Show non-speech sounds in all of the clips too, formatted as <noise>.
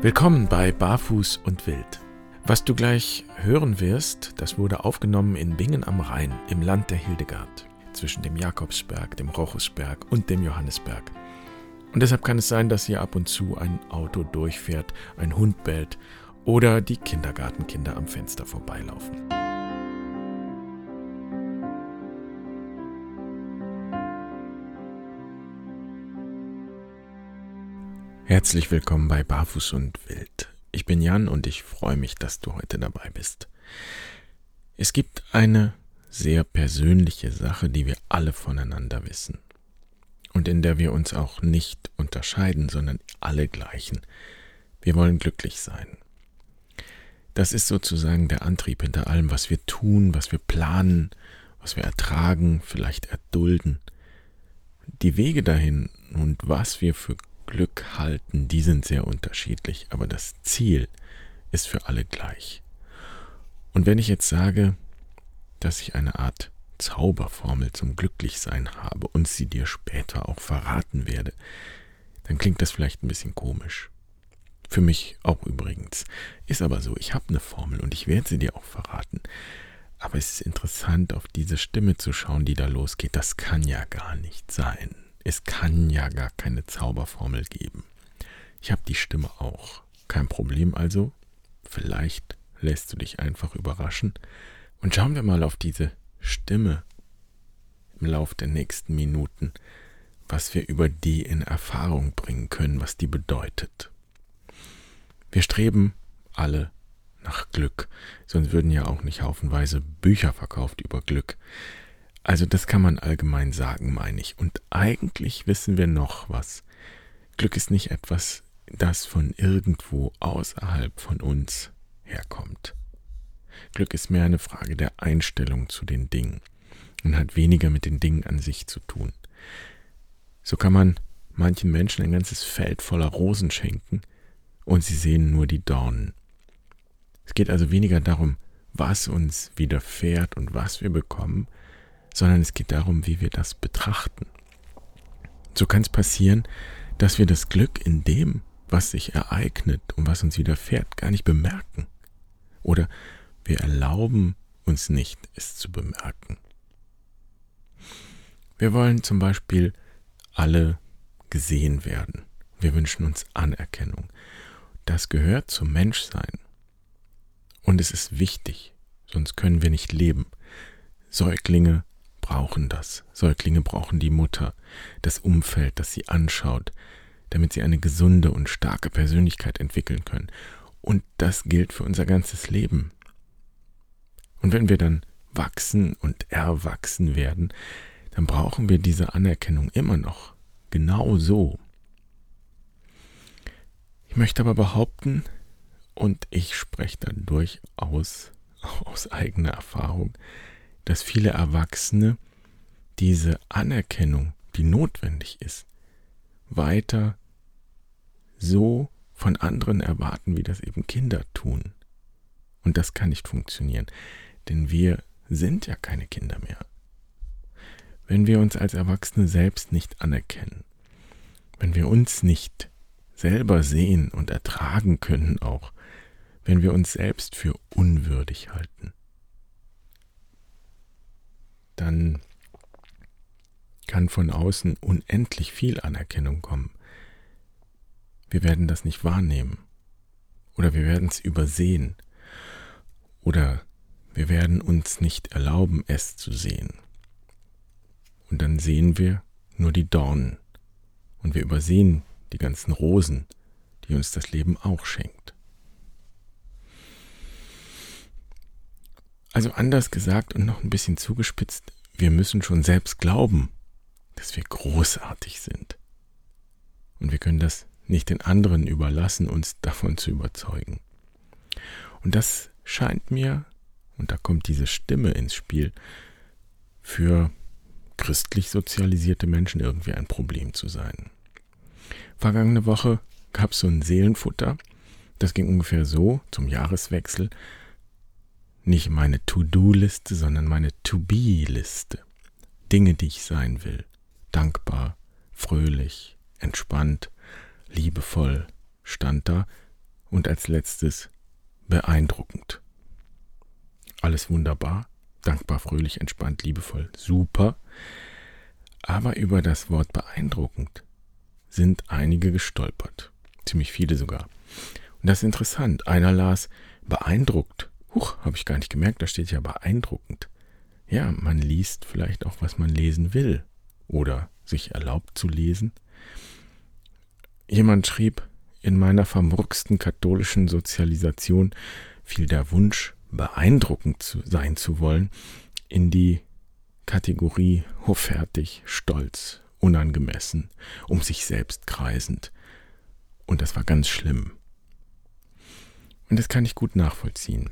Willkommen bei Barfuß und Wild. Was du gleich hören wirst, das wurde aufgenommen in Bingen am Rhein im Land der Hildegard, zwischen dem Jakobsberg, dem Rochusberg und dem Johannesberg. Und deshalb kann es sein, dass hier ab und zu ein Auto durchfährt, ein Hund bellt oder die Kindergartenkinder am Fenster vorbeilaufen. Herzlich willkommen bei Barfuß und Wild. Ich bin Jan und ich freue mich, dass du heute dabei bist. Es gibt eine sehr persönliche Sache, die wir alle voneinander wissen und in der wir uns auch nicht unterscheiden, sondern alle gleichen. Wir wollen glücklich sein. Das ist sozusagen der Antrieb hinter allem, was wir tun, was wir planen, was wir ertragen, vielleicht erdulden. Die Wege dahin und was wir für Glück halten, die sind sehr unterschiedlich, aber das Ziel ist für alle gleich. Und wenn ich jetzt sage, dass ich eine Art Zauberformel zum Glücklichsein habe und sie dir später auch verraten werde, dann klingt das vielleicht ein bisschen komisch. Für mich auch übrigens. Ist aber so, ich habe eine Formel und ich werde sie dir auch verraten. Aber es ist interessant, auf diese Stimme zu schauen, die da losgeht. Das kann ja gar nicht sein. Es kann ja gar keine Zauberformel geben. Ich habe die Stimme auch. Kein Problem also. Vielleicht lässt du dich einfach überraschen. Und schauen wir mal auf diese Stimme im Lauf der nächsten Minuten, was wir über die in Erfahrung bringen können, was die bedeutet. Wir streben alle nach Glück, sonst würden ja auch nicht haufenweise Bücher verkauft über Glück. Also das kann man allgemein sagen, meine ich. Und eigentlich wissen wir noch was. Glück ist nicht etwas, das von irgendwo außerhalb von uns herkommt. Glück ist mehr eine Frage der Einstellung zu den Dingen und hat weniger mit den Dingen an sich zu tun. So kann man manchen Menschen ein ganzes Feld voller Rosen schenken und sie sehen nur die Dornen. Es geht also weniger darum, was uns widerfährt und was wir bekommen, sondern es geht darum, wie wir das betrachten. So kann es passieren, dass wir das Glück in dem, was sich ereignet und was uns widerfährt, gar nicht bemerken. Oder wir erlauben uns nicht, es zu bemerken. Wir wollen zum Beispiel alle gesehen werden. Wir wünschen uns Anerkennung. Das gehört zum Menschsein. Und es ist wichtig, sonst können wir nicht leben. Säuglinge brauchen das. Säuglinge brauchen die Mutter, das Umfeld, das sie anschaut, damit sie eine gesunde und starke Persönlichkeit entwickeln können. Und das gilt für unser ganzes Leben. Und wenn wir dann wachsen und erwachsen werden, dann brauchen wir diese Anerkennung immer noch. Genau so. Ich möchte aber behaupten, und ich spreche dann durchaus <laughs> aus eigener Erfahrung, dass viele Erwachsene diese Anerkennung, die notwendig ist, weiter so von anderen erwarten, wie das eben Kinder tun. Und das kann nicht funktionieren, denn wir sind ja keine Kinder mehr. Wenn wir uns als Erwachsene selbst nicht anerkennen, wenn wir uns nicht selber sehen und ertragen können auch, wenn wir uns selbst für unwürdig halten, dann kann von außen unendlich viel Anerkennung kommen. Wir werden das nicht wahrnehmen. Oder wir werden es übersehen. Oder wir werden uns nicht erlauben, es zu sehen. Und dann sehen wir nur die Dornen. Und wir übersehen die ganzen Rosen, die uns das Leben auch schenkt. Also anders gesagt und noch ein bisschen zugespitzt, wir müssen schon selbst glauben, dass wir großartig sind. Und wir können das nicht den anderen überlassen, uns davon zu überzeugen. Und das scheint mir, und da kommt diese Stimme ins Spiel, für christlich sozialisierte Menschen irgendwie ein Problem zu sein. Vergangene Woche gab es so ein Seelenfutter, das ging ungefähr so zum Jahreswechsel, nicht meine To-Do-Liste, sondern meine To-Be-Liste. Dinge, die ich sein will. Dankbar, fröhlich, entspannt, liebevoll stand da Und als letztes beeindruckend. Alles wunderbar, dankbar, fröhlich, entspannt, liebevoll, super. Aber über das Wort beeindruckend sind einige gestolpert. Ziemlich viele sogar. Und das ist interessant. Einer las beeindruckt. Huch, habe ich gar nicht gemerkt, da steht ja beeindruckend. Ja, man liest vielleicht auch, was man lesen will oder sich erlaubt zu lesen. Jemand schrieb, in meiner vermurksten katholischen Sozialisation fiel der Wunsch, beeindruckend zu sein zu wollen, in die Kategorie hoffärtig, stolz, unangemessen, um sich selbst kreisend. Und das war ganz schlimm. Und das kann ich gut nachvollziehen.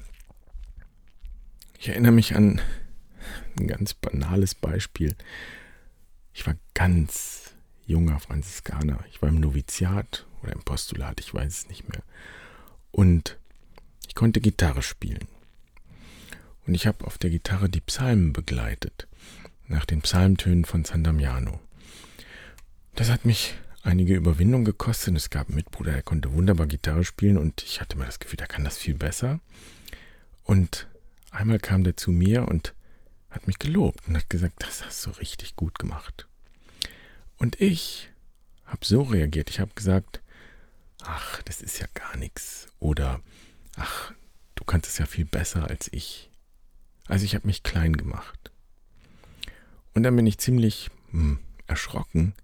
Ich erinnere mich an ein ganz banales Beispiel. Ich war ganz junger Franziskaner. Ich war im Noviziat oder im Postulat, ich weiß es nicht mehr. Und ich konnte Gitarre spielen. Und ich habe auf der Gitarre die Psalmen begleitet, nach den Psalmtönen von San Damiano. Das hat mich einige Überwindung gekostet. Es gab einen Mitbruder, der konnte wunderbar Gitarre spielen und ich hatte mir das Gefühl, der kann das viel besser. Und einmal kam der zu mir und hat mich gelobt und hat gesagt, das hast du richtig gut gemacht. Und ich habe so reagiert. Ich habe gesagt, ach, das ist ja gar nichts. Oder, ach, du kannst es ja viel besser als ich. Also ich habe mich klein gemacht. Und dann bin ich ziemlich hm, erschrocken,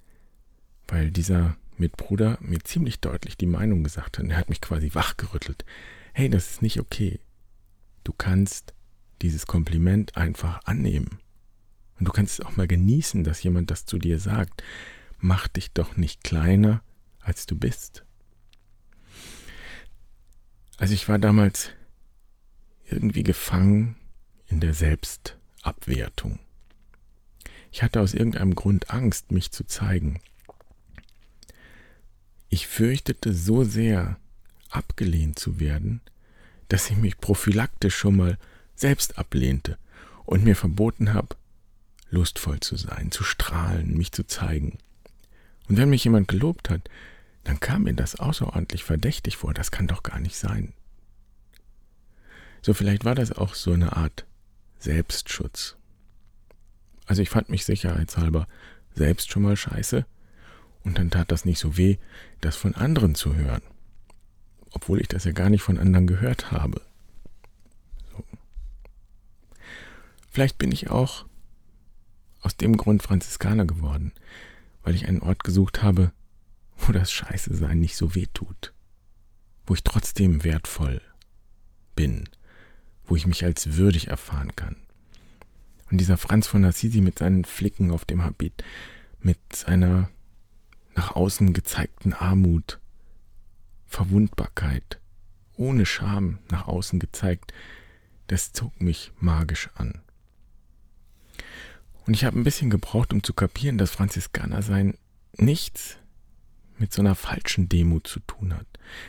weil dieser Mitbruder mir ziemlich deutlich die Meinung gesagt hat. Und er hat mich quasi wachgerüttelt. Hey, das ist nicht okay. Du kannst dieses Kompliment einfach annehmen. Und du kannst es auch mal genießen, dass jemand das zu dir sagt. Mach dich doch nicht kleiner, als du bist. Also ich war damals irgendwie gefangen in der Selbstabwertung. Ich hatte aus irgendeinem Grund Angst, mich zu zeigen. Ich fürchtete so sehr, abgelehnt zu werden, dass ich mich prophylaktisch schon mal selbst ablehnte und mir verboten habe, lustvoll zu sein, zu strahlen, mich zu zeigen. Und wenn mich jemand gelobt hat, dann kam mir das außerordentlich verdächtig vor, das kann doch gar nicht sein. So vielleicht war das auch so eine Art Selbstschutz. Also ich fand mich sicherheitshalber selbst schon mal scheiße und dann tat das nicht so weh, das von anderen zu hören, obwohl ich das ja gar nicht von anderen gehört habe. So. Vielleicht bin ich auch aus dem Grund Franziskaner geworden, weil ich einen Ort gesucht habe, wo das Scheiße sein nicht so weh tut, wo ich trotzdem wertvoll bin, wo ich mich als würdig erfahren kann. Und dieser Franz von Assisi mit seinen Flicken auf dem Habit, mit seiner nach außen gezeigten Armut, Verwundbarkeit, ohne Scham nach außen gezeigt, das zog mich magisch an. Und ich habe ein bisschen gebraucht, um zu kapieren, dass Franziskaner sein nichts mit so einer falschen Demut zu tun hat.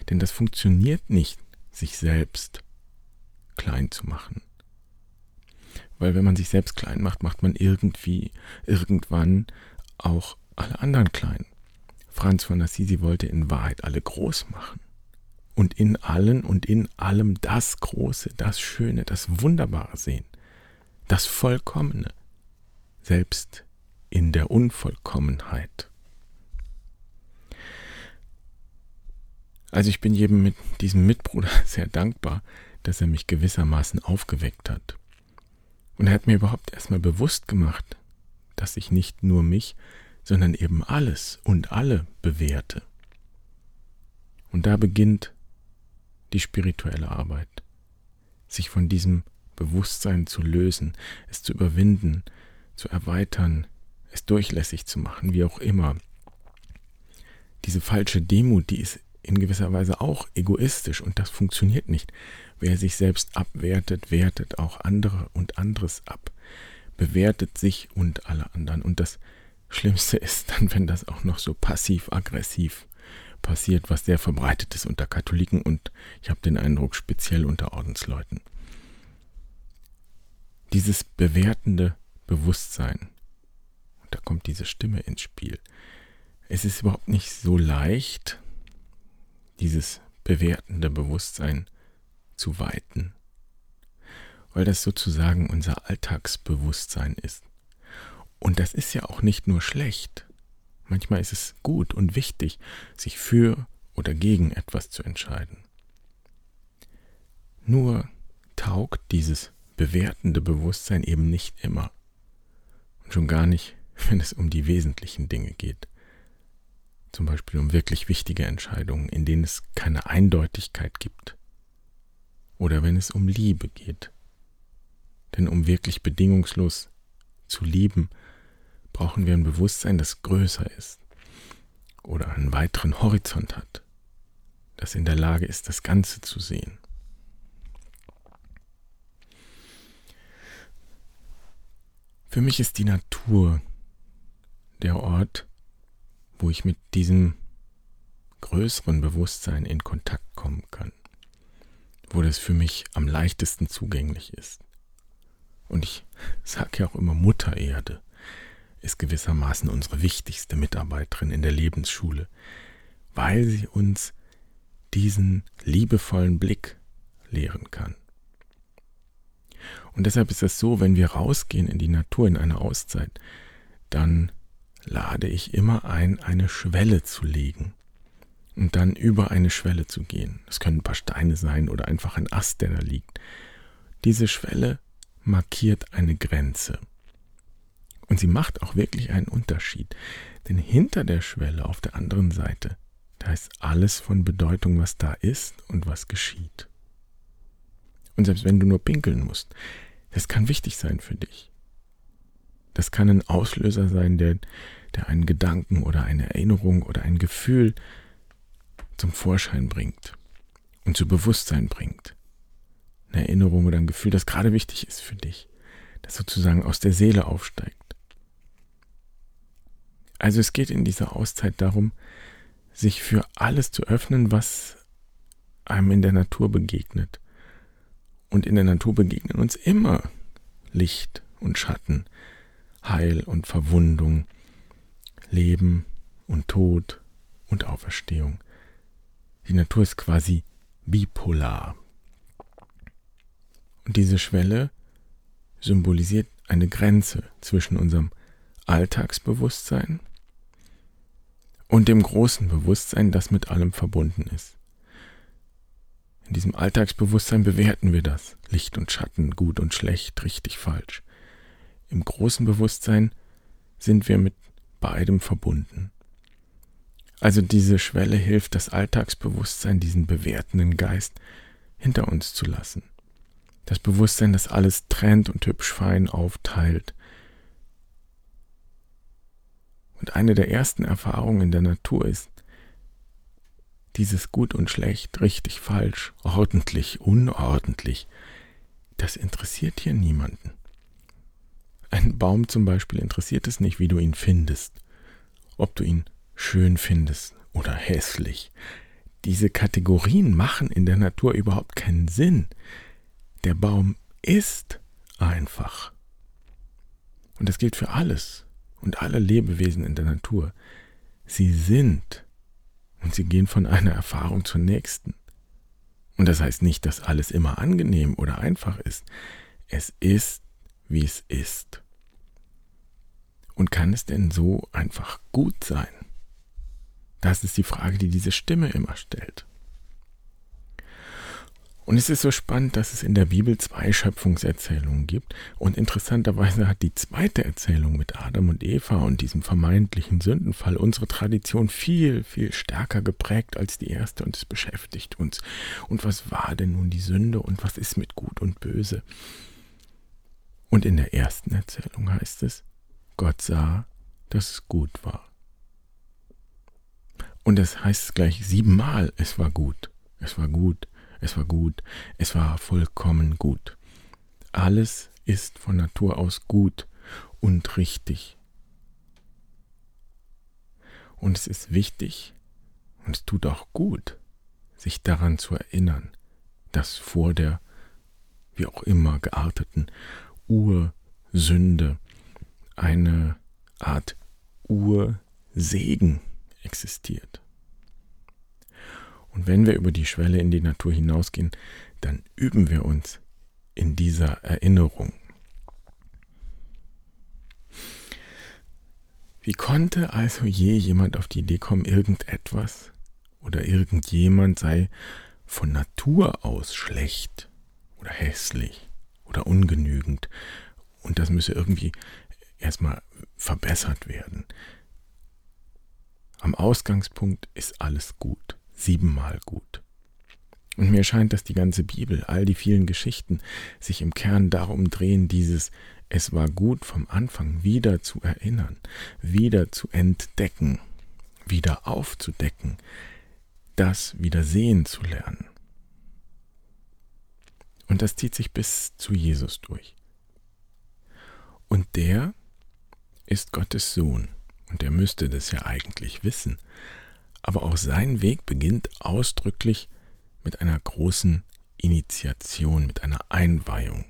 Denn das funktioniert nicht, sich selbst klein zu machen. Weil wenn man sich selbst klein macht, macht man irgendwie, irgendwann auch alle anderen klein. Franz von Assisi wollte in Wahrheit alle groß machen. Und in allen und in allem das Große, das Schöne, das Wunderbare sehen. Das Vollkommene selbst in der Unvollkommenheit. Also ich bin jedem mit diesem Mitbruder <laughs> sehr dankbar, dass er mich gewissermaßen aufgeweckt hat. Und er hat mir überhaupt erstmal bewusst gemacht, dass ich nicht nur mich, sondern eben alles und alle bewerte. Und da beginnt die spirituelle Arbeit, sich von diesem Bewusstsein zu lösen, es zu überwinden, zu erweitern, es durchlässig zu machen, wie auch immer. Diese falsche Demut, die ist in gewisser Weise auch egoistisch und das funktioniert nicht. Wer sich selbst abwertet, wertet auch andere und anderes ab, bewertet sich und alle anderen. Und das Schlimmste ist dann, wenn das auch noch so passiv-aggressiv passiert, was sehr verbreitet ist unter Katholiken und ich habe den Eindruck speziell unter Ordensleuten. Dieses bewertende Bewusstsein. Und da kommt diese Stimme ins Spiel. Es ist überhaupt nicht so leicht, dieses bewertende Bewusstsein zu weiten, weil das sozusagen unser Alltagsbewusstsein ist. Und das ist ja auch nicht nur schlecht. Manchmal ist es gut und wichtig, sich für oder gegen etwas zu entscheiden. Nur taugt dieses bewertende Bewusstsein eben nicht immer. Schon gar nicht, <laughs> wenn es um die wesentlichen Dinge geht. Zum Beispiel um wirklich wichtige Entscheidungen, in denen es keine Eindeutigkeit gibt. Oder wenn es um Liebe geht. Denn um wirklich bedingungslos zu lieben, brauchen wir ein Bewusstsein, das größer ist oder einen weiteren Horizont hat, das in der Lage ist, das Ganze zu sehen. Für mich ist die Natur der Ort, wo ich mit diesem größeren Bewusstsein in Kontakt kommen kann, wo das für mich am leichtesten zugänglich ist. Und ich sage ja auch immer Mutter Erde ist gewissermaßen unsere wichtigste Mitarbeiterin in der Lebensschule, weil sie uns diesen liebevollen Blick lehren kann. Und deshalb ist es so, wenn wir rausgehen in die Natur in eine Auszeit, dann lade ich immer ein, eine Schwelle zu legen und dann über eine Schwelle zu gehen. Es können ein paar Steine sein oder einfach ein Ast, der da liegt. Diese Schwelle markiert eine Grenze. Und sie macht auch wirklich einen Unterschied. Denn hinter der Schwelle auf der anderen Seite, da ist alles von Bedeutung, was da ist und was geschieht. Und selbst wenn du nur pinkeln musst, das kann wichtig sein für dich. Das kann ein Auslöser sein, der, der einen Gedanken oder eine Erinnerung oder ein Gefühl zum Vorschein bringt und zu Bewusstsein bringt. Eine Erinnerung oder ein Gefühl, das gerade wichtig ist für dich, das sozusagen aus der Seele aufsteigt. Also es geht in dieser Auszeit darum, sich für alles zu öffnen, was einem in der Natur begegnet. Und in der Natur begegnen uns immer Licht und Schatten, Heil und Verwundung, Leben und Tod und Auferstehung. Die Natur ist quasi bipolar. Und diese Schwelle symbolisiert eine Grenze zwischen unserem Alltagsbewusstsein und dem großen Bewusstsein, das mit allem verbunden ist. In diesem Alltagsbewusstsein bewerten wir das, Licht und Schatten, gut und schlecht, richtig, falsch. Im großen Bewusstsein sind wir mit beidem verbunden. Also diese Schwelle hilft, das Alltagsbewusstsein, diesen bewertenden Geist hinter uns zu lassen. Das Bewusstsein, das alles trennt und hübsch fein aufteilt. Und eine der ersten Erfahrungen in der Natur ist, dieses gut und schlecht, richtig, falsch, ordentlich, unordentlich, das interessiert hier niemanden. Ein Baum zum Beispiel interessiert es nicht, wie du ihn findest, ob du ihn schön findest oder hässlich. Diese Kategorien machen in der Natur überhaupt keinen Sinn. Der Baum ist einfach. Und das gilt für alles und alle Lebewesen in der Natur. Sie sind und sie gehen von einer Erfahrung zur nächsten. Und das heißt nicht, dass alles immer angenehm oder einfach ist. Es ist, wie es ist. Und kann es denn so einfach gut sein? Das ist die Frage, die diese Stimme immer stellt. Und es ist so spannend, dass es in der Bibel zwei Schöpfungserzählungen gibt. Und interessanterweise hat die zweite Erzählung mit Adam und Eva und diesem vermeintlichen Sündenfall unsere Tradition viel, viel stärker geprägt als die erste. Und es beschäftigt uns. Und was war denn nun die Sünde und was ist mit Gut und Böse? Und in der ersten Erzählung heißt es, Gott sah, dass es gut war. Und das heißt gleich siebenmal, es war gut. Es war gut es war gut, es war vollkommen gut. Alles ist von Natur aus gut und richtig. Und es ist wichtig und es tut auch gut, sich daran zu erinnern, dass vor der, wie auch immer gearteten Ursünde eine Art Ursegen existiert. Und wenn wir über die Schwelle in die Natur hinausgehen, dann üben wir uns in dieser Erinnerung. Wie konnte also je jemand auf die Idee kommen, irgendetwas oder irgendjemand sei von Natur aus schlecht oder hässlich oder ungenügend und das müsse irgendwie erstmal verbessert werden. Am Ausgangspunkt ist alles gut, siebenmal gut. Und mir scheint, dass die ganze Bibel, all die vielen Geschichten sich im Kern darum drehen, dieses Es war gut vom Anfang wieder zu erinnern, wieder zu entdecken, wieder aufzudecken, das wieder sehen zu lernen. Und das zieht sich bis zu Jesus durch. Und der ist Gottes Sohn. Und er müsste das ja eigentlich wissen. Aber auch sein Weg beginnt ausdrücklich mit einer großen Initiation, mit einer Einweihung.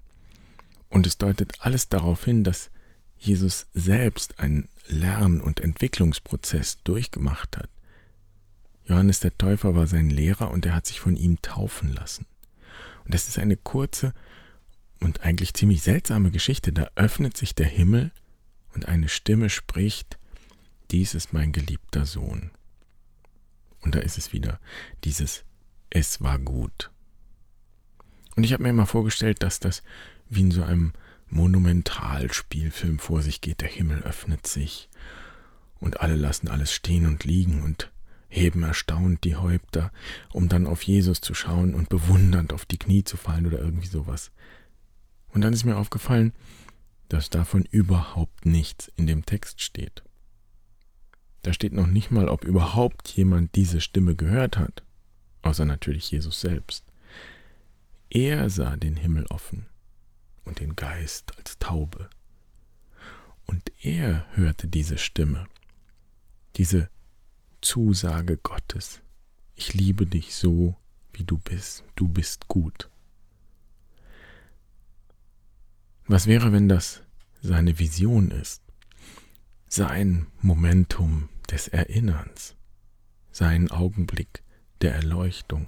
Und es deutet alles darauf hin, dass Jesus selbst einen Lern- und Entwicklungsprozess durchgemacht hat. Johannes der Täufer war sein Lehrer und er hat sich von ihm taufen lassen. Und das ist eine kurze und eigentlich ziemlich seltsame Geschichte. Da öffnet sich der Himmel und eine Stimme spricht, dies ist mein geliebter Sohn. Und da ist es wieder, dieses Es war gut. Und ich habe mir immer vorgestellt, dass das wie in so einem Monumentalspielfilm vor sich geht. Der Himmel öffnet sich und alle lassen alles stehen und liegen und heben erstaunt die Häupter, um dann auf Jesus zu schauen und bewundernd auf die Knie zu fallen oder irgendwie sowas. Und dann ist mir aufgefallen, dass davon überhaupt nichts in dem Text steht. Da steht noch nicht mal, ob überhaupt jemand diese Stimme gehört hat, außer natürlich Jesus selbst. Er sah den Himmel offen und den Geist als Taube. Und er hörte diese Stimme, diese Zusage Gottes. Ich liebe dich so, wie du bist. Du bist gut. Was wäre, wenn das seine Vision ist? Sein Momentum des Erinnerns, sein Augenblick der Erleuchtung.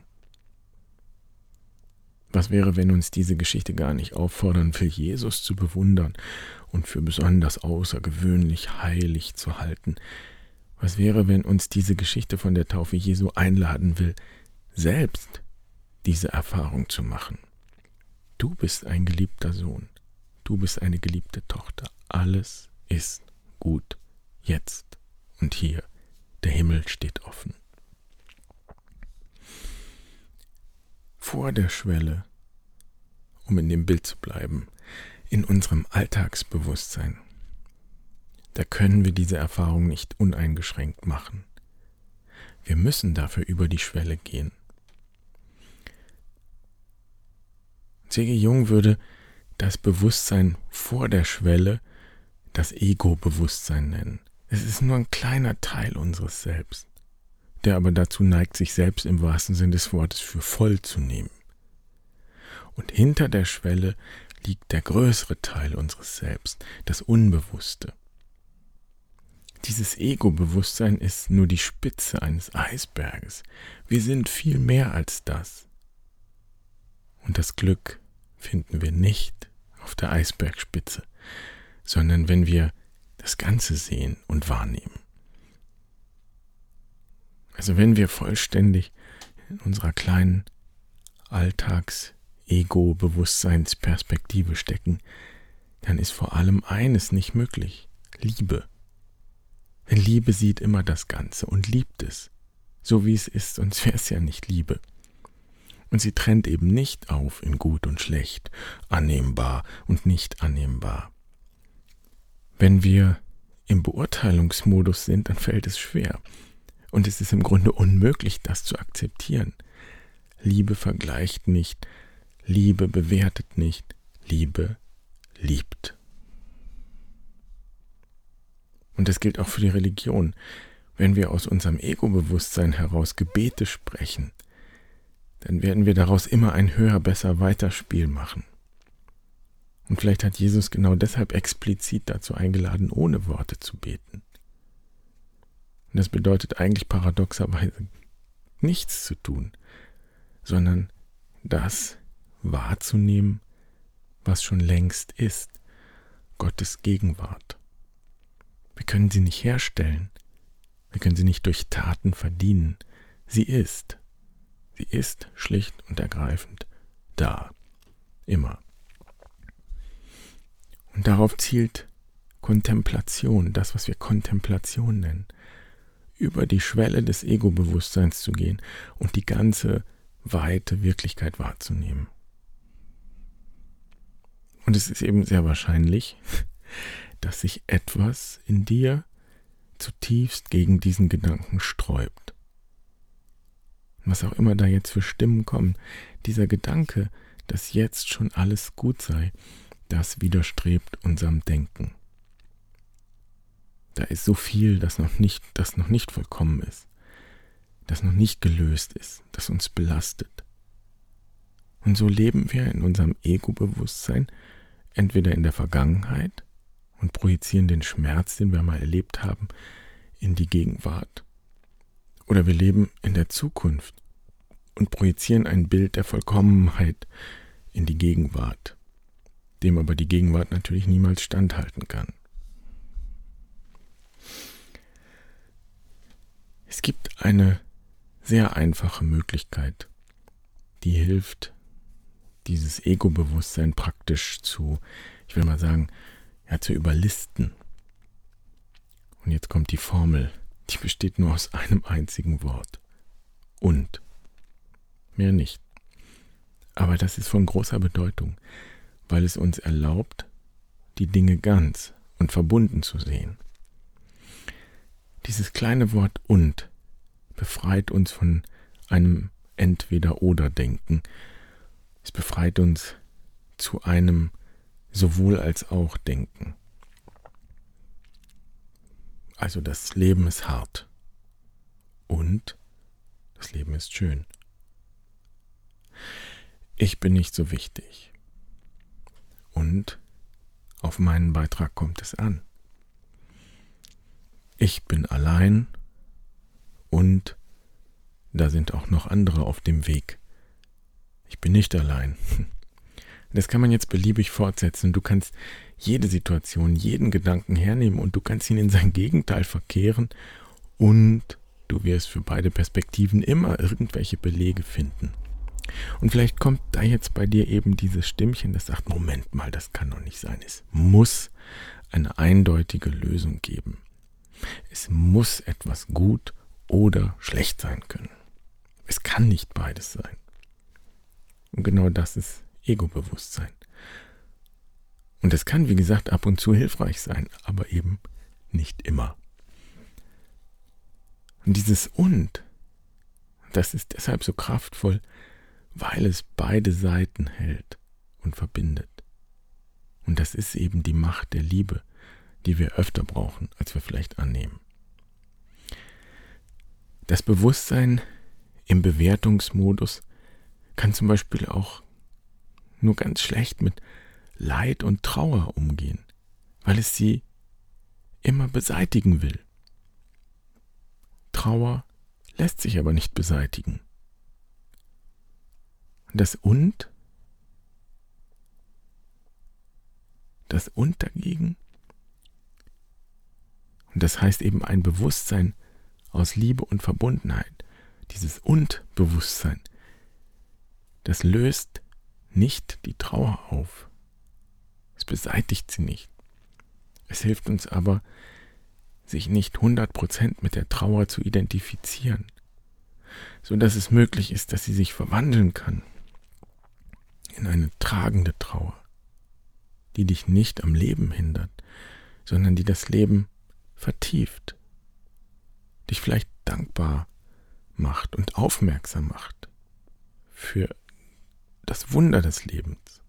Was wäre, wenn uns diese Geschichte gar nicht auffordern will, Jesus zu bewundern und für besonders außergewöhnlich heilig zu halten, was wäre, wenn uns diese Geschichte von der Taufe Jesu einladen will, selbst diese Erfahrung zu machen? Du bist ein geliebter Sohn, du bist eine geliebte Tochter, alles ist gut, jetzt und hier, der Himmel steht offen. Vor der Schwelle, um in dem Bild zu bleiben, in unserem Alltagsbewusstsein da können wir diese Erfahrung nicht uneingeschränkt machen. Wir müssen dafür über die Schwelle gehen. C.G. Jung würde das Bewusstsein vor der Schwelle das Ego-Bewusstsein nennen. Es ist nur ein kleiner Teil unseres Selbst, der aber dazu neigt, sich selbst im wahrsten Sinn des Wortes für voll zu nehmen. Und hinter der Schwelle liegt der größere Teil unseres Selbst, das Unbewusste. Dieses Ego-Bewusstsein ist nur die Spitze eines Eisberges. Wir sind viel mehr als das. Und das Glück finden wir nicht auf der Eisbergspitze, sondern wenn wir das Ganze sehen und wahrnehmen. Also wenn wir vollständig in unserer kleinen Alltags-Ego-Bewusstseinsperspektive stecken, dann ist vor allem eines nicht möglich, Liebe. Denn Liebe sieht immer das Ganze und liebt es, so wie es ist, sonst wäre es ja nicht Liebe. Und sie trennt eben nicht auf in gut und schlecht, annehmbar und nicht annehmbar. Wenn wir im Beurteilungsmodus sind, dann fällt es schwer. Und es ist im Grunde unmöglich, das zu akzeptieren. Liebe vergleicht nicht, Liebe bewertet nicht, Liebe liebt. Und das gilt auch für die Religion. Wenn wir aus unserem Ego-Bewusstsein heraus Gebete sprechen, dann werden wir daraus immer ein höher, besser, weiter Spiel machen. Und vielleicht hat Jesus genau deshalb explizit dazu eingeladen, ohne Worte zu beten. Und das bedeutet eigentlich paradoxerweise nichts zu tun, sondern das wahrzunehmen, was schon längst ist, Gottes Gegenwart. Wir können sie nicht herstellen, wir können sie nicht durch Taten verdienen, sie ist, sie ist schlicht und ergreifend da, immer. Und darauf zielt Kontemplation, das, was wir Kontemplation nennen, über die Schwelle des Ego-Bewusstseins zu gehen und die ganze weite Wirklichkeit wahrzunehmen. Und es ist eben sehr wahrscheinlich, <laughs> dass sich etwas in dir zutiefst gegen diesen Gedanken sträubt. Was auch immer da jetzt für Stimmen kommen, dieser Gedanke, dass jetzt schon alles gut sei, das widerstrebt unserem Denken. Da ist so viel, das noch nicht, das noch nicht vollkommen ist, das noch nicht gelöst ist, das uns belastet. Und so leben wir in unserem Ego-Bewusstsein entweder in der Vergangenheit und projizieren den Schmerz, den wir mal erlebt haben, in die Gegenwart. Oder wir leben in der Zukunft und projizieren ein Bild der Vollkommenheit in die Gegenwart, dem aber die Gegenwart natürlich niemals standhalten kann. Es gibt eine sehr einfache Möglichkeit, die hilft, dieses Ego-Bewusstsein praktisch zu, ich will mal sagen, ja, zu überlisten. Und jetzt kommt die Formel, die besteht nur aus einem einzigen Wort. Und. Mehr nicht. Aber das ist von großer Bedeutung, weil es uns erlaubt, die Dinge ganz und verbunden zu sehen. Dieses kleine Wort und befreit uns von einem Entweder-Oder-Denken. Es befreit uns zu einem sowohl als auch Denken. Also das Leben ist hart und das Leben ist schön. Ich bin nicht so wichtig. Und auf meinen Beitrag kommt es an. Ich bin allein und da sind auch noch andere auf dem Weg. Ich bin nicht allein. Das kann man jetzt beliebig fortsetzen. Du kannst jede Situation, jeden Gedanken hernehmen und du kannst ihn in sein Gegenteil verkehren und du wirst für beide Perspektiven immer irgendwelche Belege finden. Und vielleicht kommt da jetzt bei dir eben dieses Stimmchen, das sagt, Moment mal, das kann doch nicht sein. Es muss eine eindeutige Lösung geben. Es muss etwas gut oder schlecht sein können. Es kann nicht beides sein. Und genau das ist Ego-Bewusstsein. Und es kann, wie gesagt, ab und zu hilfreich sein, aber eben nicht immer. Und dieses Und, das ist deshalb so kraftvoll, weil es beide Seiten hält und verbindet. Und das ist eben die Macht der Liebe, die wir öfter brauchen, als wir vielleicht annehmen. Das Bewusstsein im Bewertungsmodus kann zum Beispiel auch nur ganz schlecht mit Leid und Trauer umgehen, weil es sie immer beseitigen will. Trauer lässt sich aber nicht beseitigen. Das Und, das Und dagegen, und das heißt eben ein Bewusstsein aus Liebe und Verbundenheit, dieses Und-Bewusstsein, das löst nicht die Trauer auf. Es beseitigt sie nicht. Es hilft uns aber, sich nicht 100% mit der Trauer zu identifizieren, so dass es möglich ist, dass sie sich verwandeln kann in eine tragende Trauer, die dich nicht am Leben hindert, sondern die das Leben vertieft, dich vielleicht dankbar macht und aufmerksam macht für das Wunder des Lebens.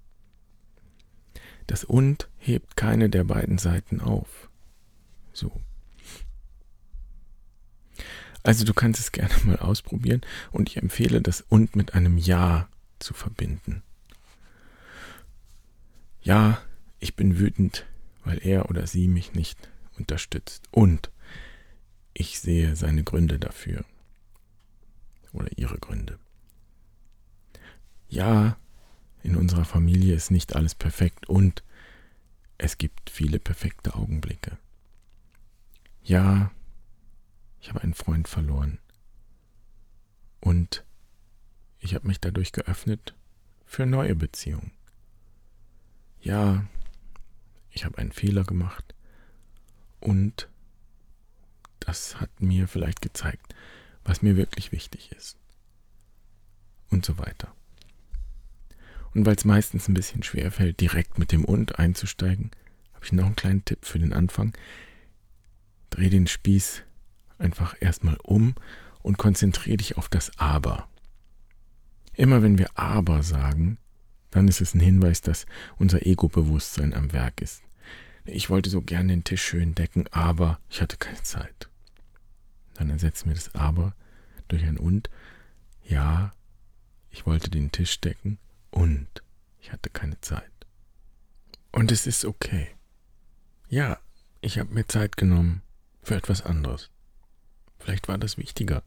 Das Und hebt keine der beiden Seiten auf. So. Also du kannst es gerne mal ausprobieren und ich empfehle das Und mit einem Ja zu verbinden. Ja, ich bin wütend, weil er oder sie mich nicht unterstützt. Und ich sehe seine Gründe dafür. oder ihre Gründe. Ja, in unserer Familie ist nicht alles perfekt und es gibt viele perfekte Augenblicke. Ja, ich habe einen Freund verloren. Und ich habe mich dadurch geöffnet für neue Beziehungen. Ja, ich habe einen Fehler gemacht und das hat mir vielleicht gezeigt, was mir wirklich wichtig ist. Und so weiter. Und weil es meistens ein bisschen schwer fällt, direkt mit dem und einzusteigen, habe ich noch einen kleinen Tipp für den Anfang. Dreh den Spieß einfach erstmal um und konzentriere dich auf das Aber. Immer wenn wir Aber sagen, dann ist es ein Hinweis, dass unser Ego-Bewusstsein am Werk ist. Ich wollte so gern den Tisch schön decken, aber ich hatte keine Zeit. Dann ersetzen wir das Aber durch ein Und. Ja, ich wollte den Tisch decken und ich hatte keine Zeit. Und es ist okay. Ja, ich habe mir Zeit genommen für etwas anderes. Vielleicht war das wichtiger.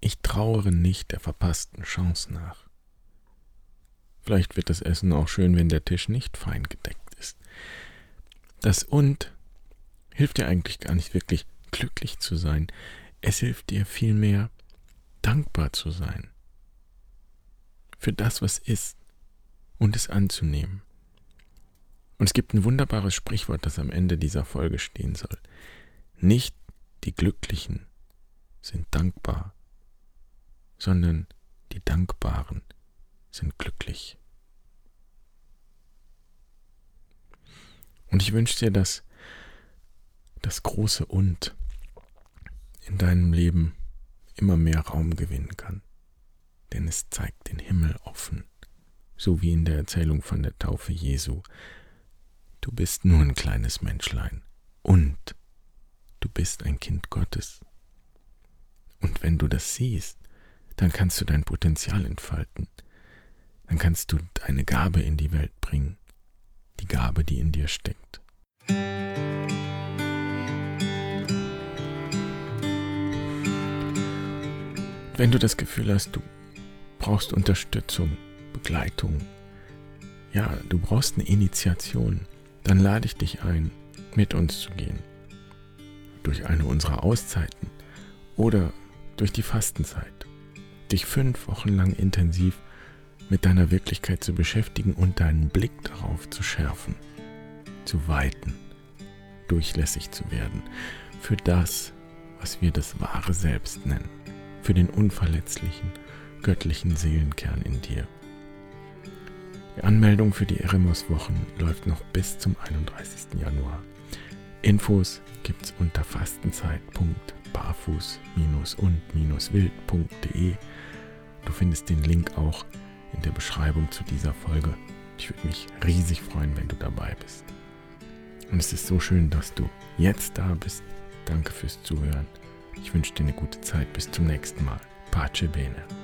Ich trauere nicht der verpassten Chance nach. Vielleicht wird das Essen auch schön, wenn der Tisch nicht fein gedeckt ist. Das und hilft dir eigentlich gar nicht wirklich glücklich zu sein. Es hilft dir vielmehr dankbar zu sein. Für das, was ist und es anzunehmen. Und es gibt ein wunderbares Sprichwort, das am Ende dieser Folge stehen soll. Nicht die Glücklichen sind dankbar, sondern die Dankbaren sind glücklich. Und ich wünsche dir, dass das große Und in deinem Leben immer mehr Raum gewinnen kann. Denn es zeigt den Himmel offen, so wie in der Erzählung von der Taufe Jesu. Du bist nur ein kleines Menschlein und du bist ein Kind Gottes. Und wenn du das siehst, dann kannst du dein Potenzial entfalten. Dann kannst du deine Gabe in die Welt bringen. Die Gabe, die in dir steckt. Wenn du das Gefühl hast, du brauchst Unterstützung, Begleitung, ja, du brauchst eine Initiation, dann lade ich dich ein, mit uns zu gehen. Durch eine unserer Auszeiten oder durch die Fastenzeit. Dich fünf Wochen lang intensiv mit deiner Wirklichkeit zu beschäftigen und deinen Blick darauf zu schärfen, zu weiten, durchlässig zu werden für das, was wir das wahre Selbst nennen für den unverletzlichen, göttlichen Seelenkern in dir. Die Anmeldung für die Eremos-Wochen läuft noch bis zum 31. Januar. Infos gibt's unter fastenzeit.barfuß-und-wild.de. Du findest den Link auch in der Beschreibung zu dieser Folge. Ich würde mich riesig freuen, wenn du dabei bist. Und es ist so schön, dass du jetzt da bist. Danke fürs Zuhören. Ich wünsche dir eine gute Zeit. Bis zum nächsten Mal. Pace bene.